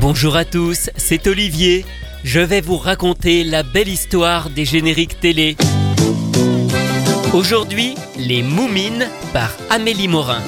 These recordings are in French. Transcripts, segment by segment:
Bonjour à tous, c'est Olivier. Je vais vous raconter la belle histoire des génériques télé. Aujourd'hui, Les Moumines par Amélie Morin.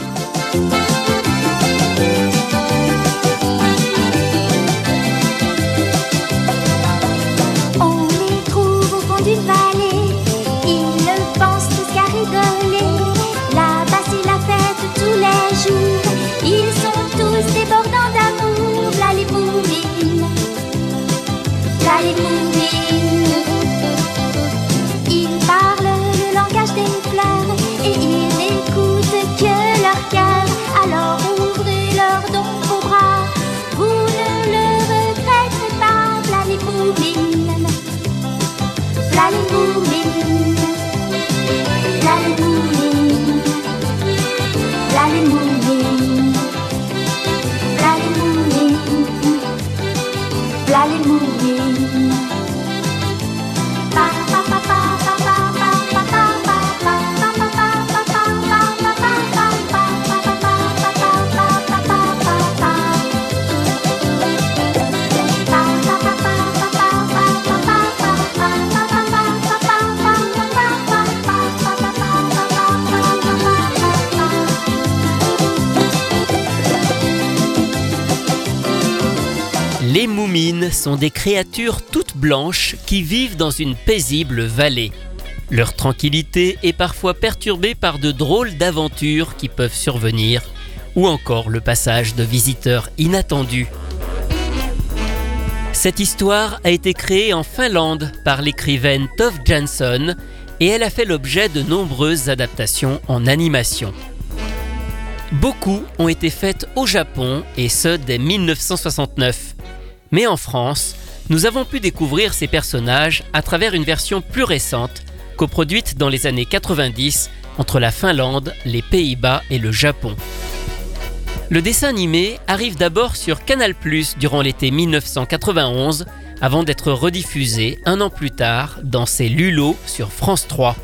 Sont des créatures toutes blanches qui vivent dans une paisible vallée. Leur tranquillité est parfois perturbée par de drôles d'aventures qui peuvent survenir, ou encore le passage de visiteurs inattendus. Cette histoire a été créée en Finlande par l'écrivaine Tove Jansson et elle a fait l'objet de nombreuses adaptations en animation. Beaucoup ont été faites au Japon et ce dès 1969. Mais en France, nous avons pu découvrir ces personnages à travers une version plus récente, coproduite dans les années 90 entre la Finlande, les Pays-Bas et le Japon. Le dessin animé arrive d'abord sur Canal+ durant l'été 1991 avant d'être rediffusé un an plus tard dans ses Lulots sur France 3.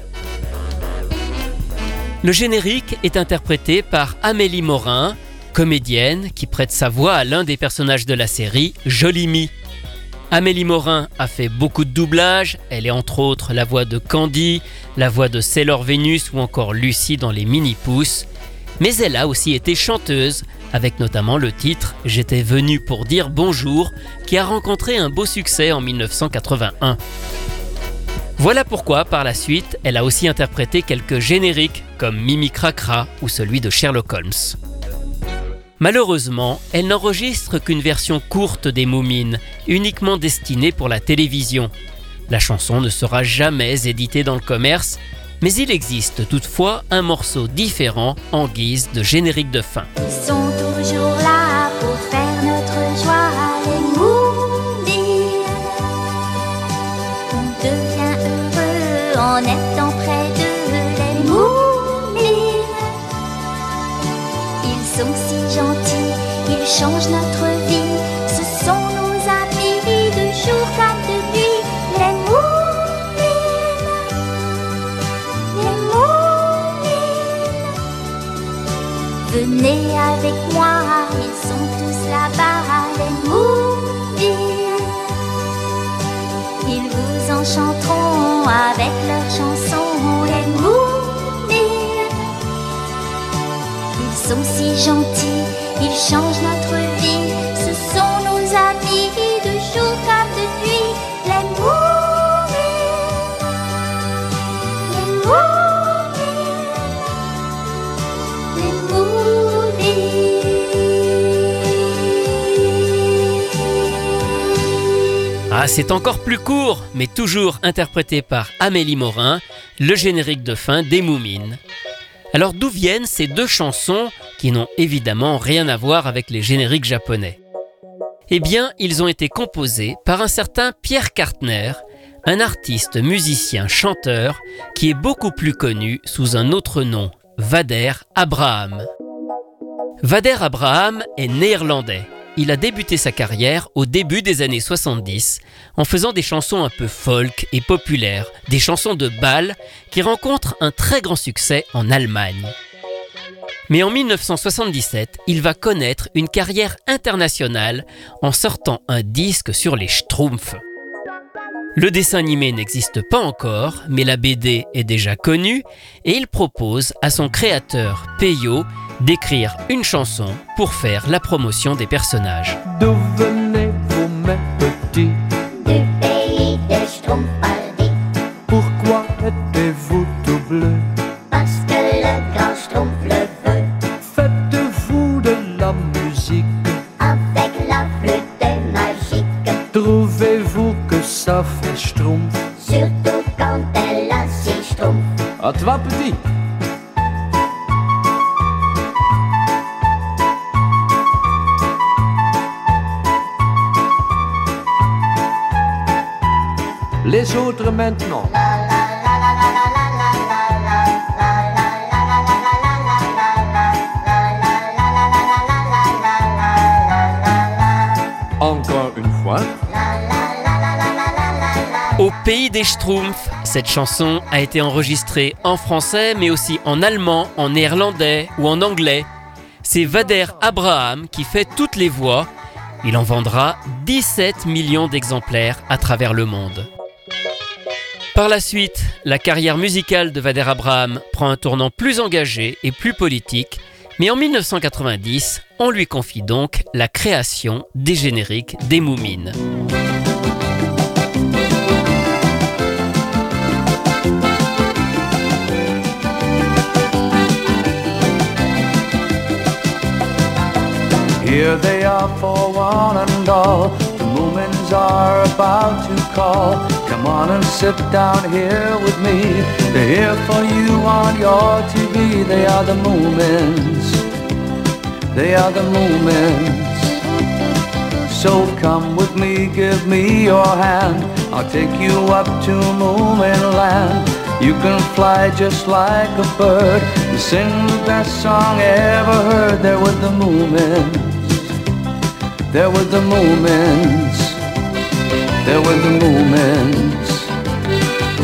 Le générique est interprété par Amélie Morin, comédienne qui prête sa voix à l'un des personnages de la série, Jolimi. Amélie Morin a fait beaucoup de doublages, elle est entre autres la voix de Candy, la voix de Sailor Venus ou encore Lucie dans les Mini-Pousses, mais elle a aussi été chanteuse, avec notamment le titre J'étais venue pour dire bonjour, qui a rencontré un beau succès en 1981. Voilà pourquoi, par la suite, elle a aussi interprété quelques génériques comme Mimi Cracra ou celui de Sherlock Holmes. Malheureusement, elle n'enregistre qu'une version courte des Moumines, uniquement destinée pour la télévision. La chanson ne sera jamais éditée dans le commerce, mais il existe toutefois un morceau différent en guise de générique de fin. Changent notre vie. Ce sont nos amis de jour comme de nuit, les moumines. Les moumines. Venez avec moi, ils sont tous là-bas, les mouvines. Ils vous enchanteront avec leurs chansons, les mouvines. Ils sont si gentils, ils changent notre c'est encore plus court, mais toujours interprété par Amélie Morin, le générique de fin des Moumines. Alors d'où viennent ces deux chansons qui n'ont évidemment rien à voir avec les génériques japonais? Eh bien, ils ont été composés par un certain Pierre Kartner, un artiste, musicien, chanteur qui est beaucoup plus connu sous un autre nom, Vader Abraham. Vader Abraham est néerlandais. Il a débuté sa carrière au début des années 70 en faisant des chansons un peu folk et populaires, des chansons de bal qui rencontrent un très grand succès en Allemagne. Mais en 1977, il va connaître une carrière internationale en sortant un disque sur les Schtroumpfs. Le dessin animé n'existe pas encore, mais la BD est déjà connue et il propose à son créateur Peyo d'écrire une chanson pour faire la promotion des personnages. D'où venez-vous, mes petits Du pays des Schtroumpfaldi, Pourquoi êtes-vous tout bleu? Parce que le grand Schtroumpf le veut. Faites-vous de la musique. Avec la flûte magique, Trouvez-vous que ça fait schtroumpf? Surtout quand elle a six Schtroumpfs. À toi, petit maintenant. Encore une fois. Au pays des Schtroumpfs, cette chanson a été enregistrée en français mais aussi en allemand, en néerlandais ou en anglais. C'est Vader Abraham qui fait toutes les voix. Il en vendra 17 millions d'exemplaires à travers le monde. Par la suite, la carrière musicale de Vader Abraham prend un tournant plus engagé et plus politique, mais en 1990, on lui confie donc la création des génériques des Moumines. Here. Come on and sit down here with me. They're here for you on your TV. They are the Moomins. They are the Moomins. So come with me, give me your hand. I'll take you up to Moomin Land. You can fly just like a bird and sing the best song ever heard. There with the Moomins. There were the Moomins. There were the Moomins.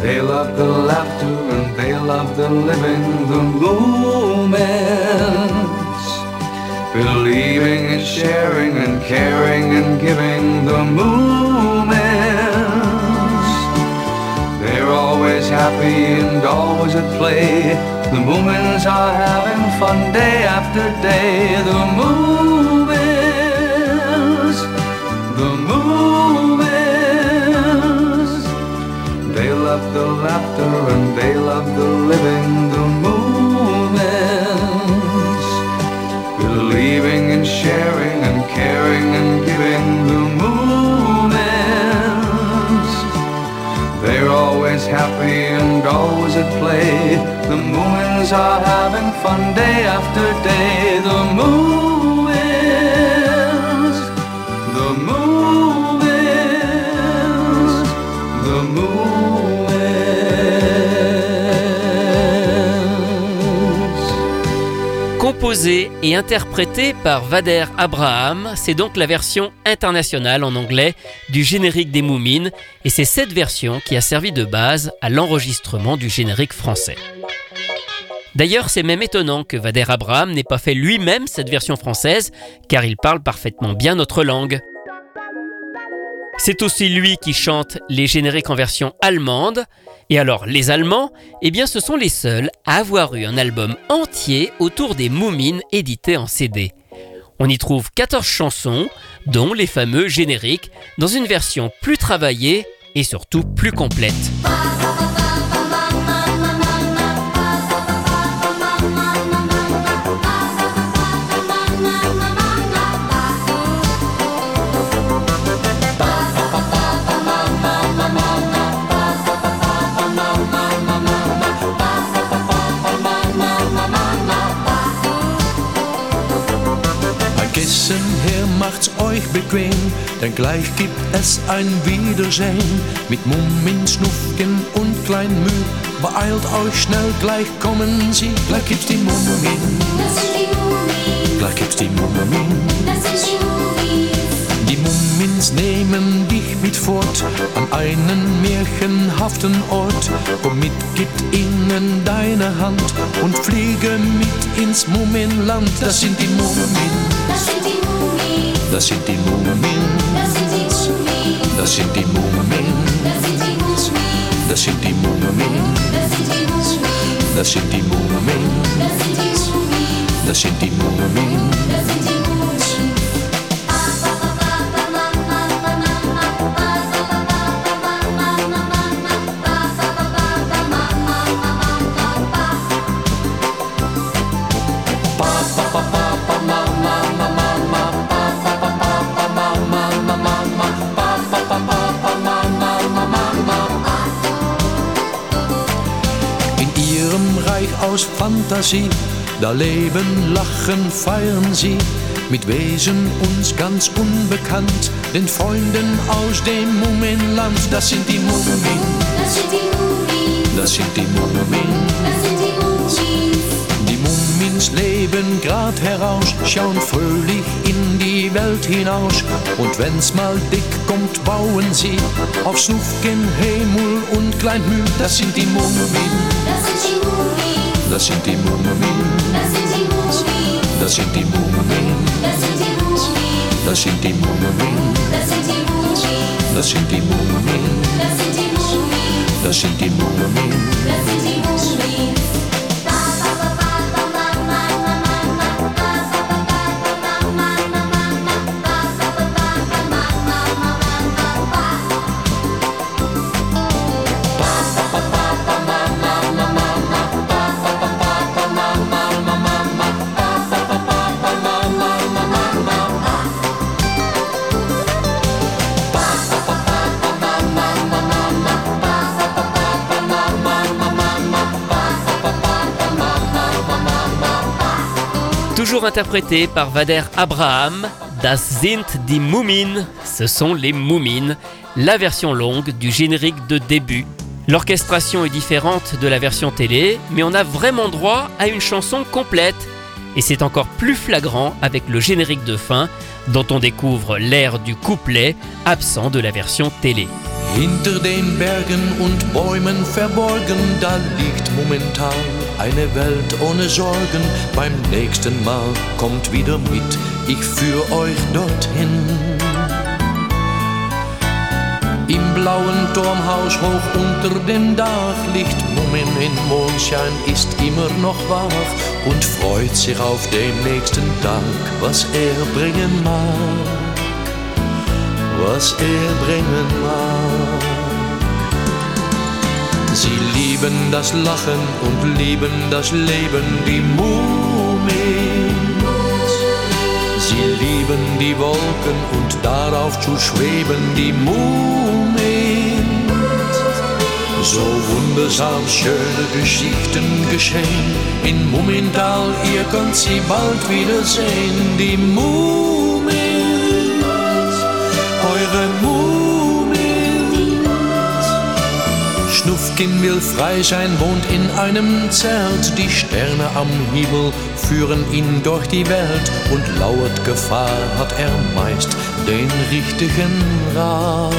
They love the laughter and they love the living, the moments. Believing and sharing and caring and giving the moments. They're always happy and always at play. The Moomins are having fun day after day. Composé et interprété par Vader Abraham, c'est donc la version internationale en anglais du générique des Moumines, et c'est cette version qui a servi de base à l'enregistrement du générique français. D'ailleurs, c'est même étonnant que Vader Abraham n'ait pas fait lui-même cette version française, car il parle parfaitement bien notre langue. C'est aussi lui qui chante les génériques en version allemande. Et alors, les Allemands, eh bien, ce sont les seuls à avoir eu un album entier autour des Moumines édités en CD. On y trouve 14 chansons, dont les fameux génériques, dans une version plus travaillée et surtout plus complète. Bequem, denn gleich gibt es ein Wiedersehen. Mit Mummin, Schnufken und Klein Müh, beeilt euch schnell, gleich kommen sie. Gleich gibt's die Mummin, Das sind die Mumis, gleich gibt's die Mummin. das sind die Mumis. Die Mummins nehmen dich mit fort an einen märchenhaften Ort. Komm mit, gibt ihnen deine Hand und fliege mit ins Mummenland. Das sind die Mummin, Das sind die Mumis, das sind die Mummin, das sind die Mumis, das sind die Mummin, das sind die Mumis, das sind die Fantasie, da leben, lachen, feiern sie mit Wesen uns ganz unbekannt, den Freunden aus dem Mummenland. Das sind die Mummin, Das sind die Mumis, das sind die das sind die Mumis. Die Mummins leben grad heraus, schauen fröhlich in die Welt hinaus. Und wenn's mal dick kommt, bauen sie auf Snufken, Hemul und Kleinmühl. Das sind die die Mumis, das sind die Mummin, das sind die Mumis, das sind die Mummin, das sind die Mumis, das sind die Mummin, das sind die Mumis, das sind die Mummin, das Toujours interprété par Vader Abraham, Das sind die Mumin, ce sont les Moumines, la version longue du générique de début. L'orchestration est différente de la version télé, mais on a vraiment droit à une chanson complète. Et c'est encore plus flagrant avec le générique de fin, dont on découvre l'air du couplet absent de la version télé. Eine Welt ohne Sorgen. Beim nächsten Mal kommt wieder mit, ich führ euch dorthin. Im blauen Turmhaus hoch unter dem Dach liegt Mummin in Mondschein, ist immer noch wach und freut sich auf den nächsten Tag, was er bringen mag was er bringen mag. Sie lieben das Lachen und lieben das Leben, die Mumins. Sie lieben die Wolken und darauf zu schweben, die Mumins. So wundersam schöne Geschichten geschehen in Mummental, ihr könnt sie bald wiedersehen, die Mumins Schnufkin will frei sein, wohnt in einem Zelt. Die Sterne am Himmel führen ihn durch die Welt und lauert Gefahr hat er meist den richtigen Rat.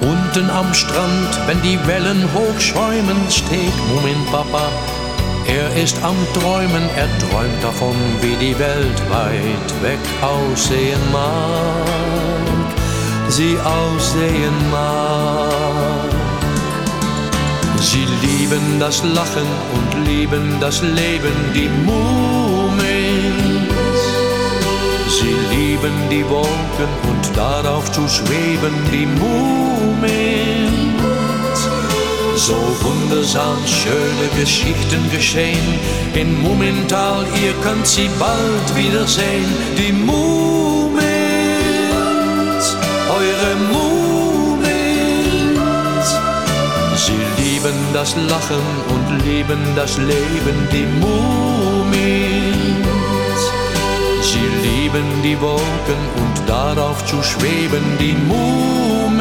Unten am Strand, wenn die Wellen hochschäumen, steht Mumin Papa er ist am Träumen, er träumt davon, wie die Welt weit weg aussehen mag. Sie aussehen mag. Sie lieben das Lachen und lieben das Leben, die Mumins. Sie lieben die Wolken und darauf zu schweben, die Mumins. So wundersam schöne Geschichten geschehen in Mummental, ihr könnt sie bald wiedersehen. Die Mumins, das Lachen und lieben das Leben, die Mumins. Sie lieben die Wolken und darauf zu schweben, die Mumins.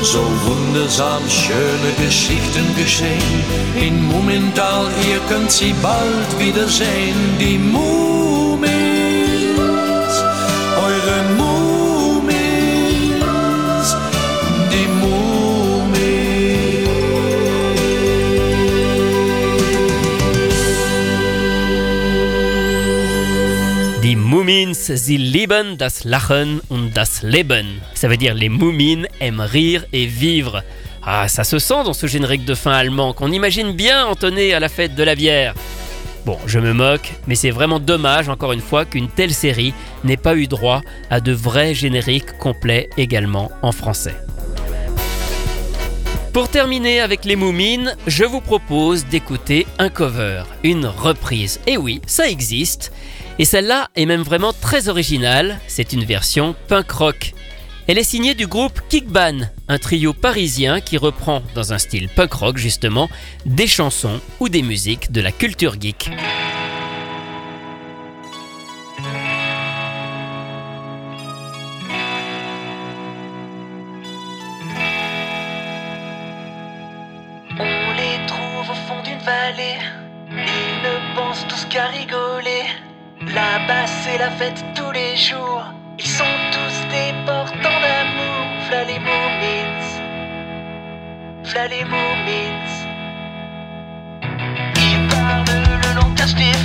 So wundersam schöne Geschichten geschehen. In Mumintal, ihr könnt sie bald wiedersehen. Die Mumins, sie lieben das Lachen und das Leben. Ça veut dire les Moumines aiment rire et vivre. Ah, ça se sent dans ce générique de fin allemand qu'on imagine bien entonné à la fête de la bière. Bon, je me moque, mais c'est vraiment dommage, encore une fois, qu'une telle série n'ait pas eu droit à de vrais génériques complets également en français. Pour terminer avec les Moumines, je vous propose d'écouter un cover, une reprise. Et oui, ça existe. Et celle-là est même vraiment très originale, c'est une version punk rock. Elle est signée du groupe Kickban, un trio parisien qui reprend, dans un style punk rock justement, des chansons ou des musiques de la culture geek. Les moumins. Ils parlent le langage des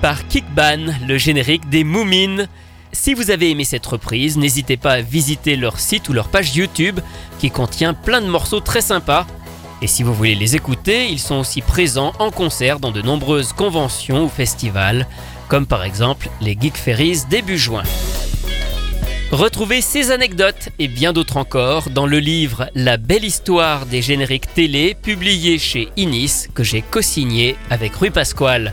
Par Kickban, le générique des Moumines. Si vous avez aimé cette reprise, n'hésitez pas à visiter leur site ou leur page YouTube qui contient plein de morceaux très sympas. Et si vous voulez les écouter, ils sont aussi présents en concert dans de nombreuses conventions ou festivals, comme par exemple les Geek Ferries début juin. Retrouvez ces anecdotes et bien d'autres encore dans le livre La belle histoire des génériques télé publié chez Inis que j'ai co-signé avec Rue Pasquale.